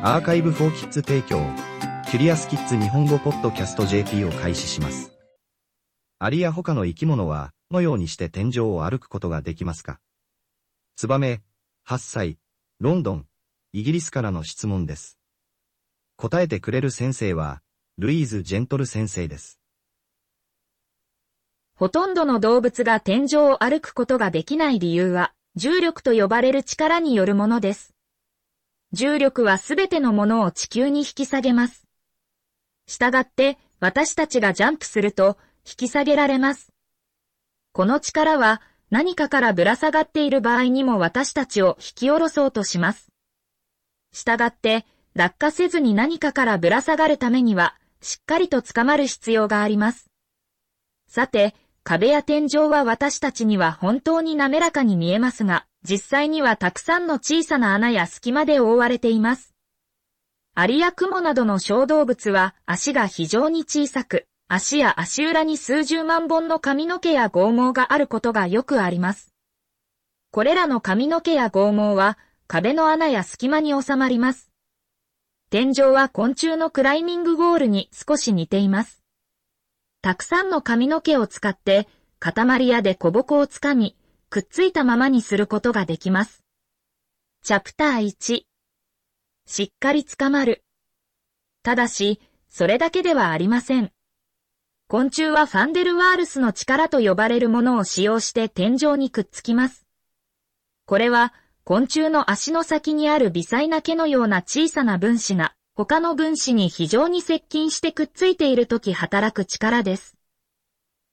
アーカイブフォーキッズ提供、キュリアスキッズ日本語ポッドキャスト JP を開始します。アリや他の生き物は、のようにして天井を歩くことができますか？ツバメ、8歳、ロンドン、イギリスからの質問です。答えてくれる先生は、ルイーズ・ジェントル先生です。ほとんどの動物が天井を歩くことができない理由は、重力と呼ばれる力によるものです。重力はすべてのものを地球に引き下げます。したがって、私たちがジャンプすると、引き下げられます。この力は、何かからぶら下がっている場合にも私たちを引き下ろそうとします。したがって、落下せずに何かからぶら下がるためには、しっかりと捕まる必要があります。さて、壁や天井は私たちには本当に滑らかに見えますが、実際にはたくさんの小さな穴や隙間で覆われています。アリやクモなどの小動物は足が非常に小さく、足や足裏に数十万本の髪の毛や剛毛があることがよくあります。これらの髪の毛や剛毛は壁の穴や隙間に収まります。天井は昆虫のクライミングゴールに少し似ています。たくさんの髪の毛を使って、塊やで小ボコをつかみ、くっついたままにすることができます。チャプター1しっかり捕まる。ただし、それだけではありません。昆虫はファンデルワールスの力と呼ばれるものを使用して天井にくっつきます。これは、昆虫の足の先にある微細な毛のような小さな分子が、他の分子に非常に接近してくっついているとき働く力です。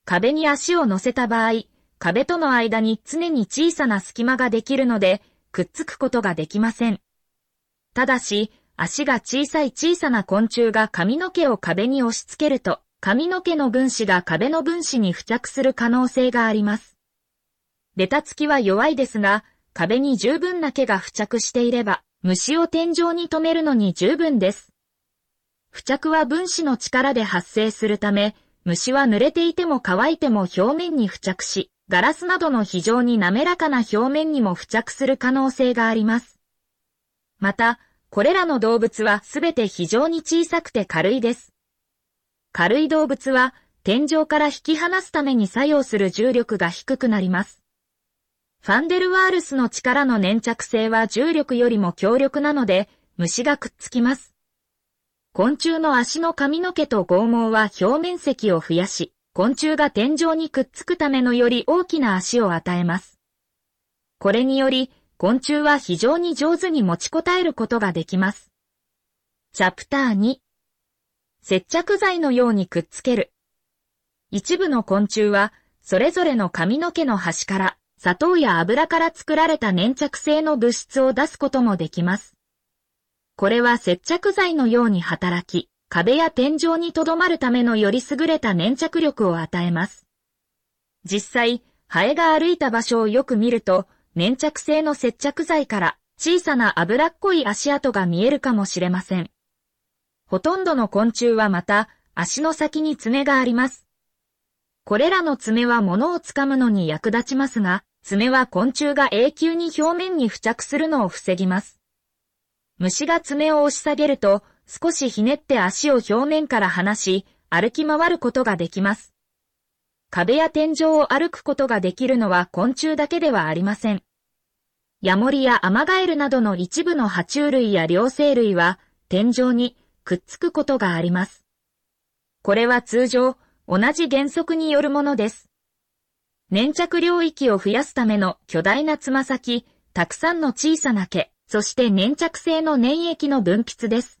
壁に足を乗せた場合、壁との間に常に小さな隙間ができるので、くっつくことができません。ただし、足が小さい小さな昆虫が髪の毛を壁に押し付けると、髪の毛の分子が壁の分子に付着する可能性があります。ベタつきは弱いですが、壁に十分な毛が付着していれば、虫を天井に留めるのに十分です。付着は分子の力で発生するため、虫は濡れていても乾いても表面に付着し、ガラスなどの非常に滑らかな表面にも付着する可能性があります。また、これらの動物はすべて非常に小さくて軽いです。軽い動物は天井から引き離すために作用する重力が低くなります。ファンデルワールスの力の粘着性は重力よりも強力なので、虫がくっつきます。昆虫の足の髪の毛と剛毛は表面積を増やし、昆虫が天井にくっつくためのより大きな足を与えます。これにより、昆虫は非常に上手に持ちこたえることができます。チャプター2接着剤のようにくっつける。一部の昆虫は、それぞれの髪の毛の端から砂糖や油から作られた粘着性の物質を出すこともできます。これは接着剤のように働き、壁や天井に留まるためのより優れた粘着力を与えます。実際、ハエが歩いた場所をよく見ると、粘着性の接着剤から小さな脂っこい足跡が見えるかもしれません。ほとんどの昆虫はまた、足の先に爪があります。これらの爪は物を掴むのに役立ちますが、爪は昆虫が永久に表面に付着するのを防ぎます。虫が爪を押し下げると、少しひねって足を表面から離し、歩き回ることができます。壁や天井を歩くことができるのは昆虫だけではありません。ヤモリやアマガエルなどの一部の爬虫類や両生類は天井にくっつくことがあります。これは通常同じ原則によるものです。粘着領域を増やすための巨大なつま先、たくさんの小さな毛、そして粘着性の粘液の分泌です。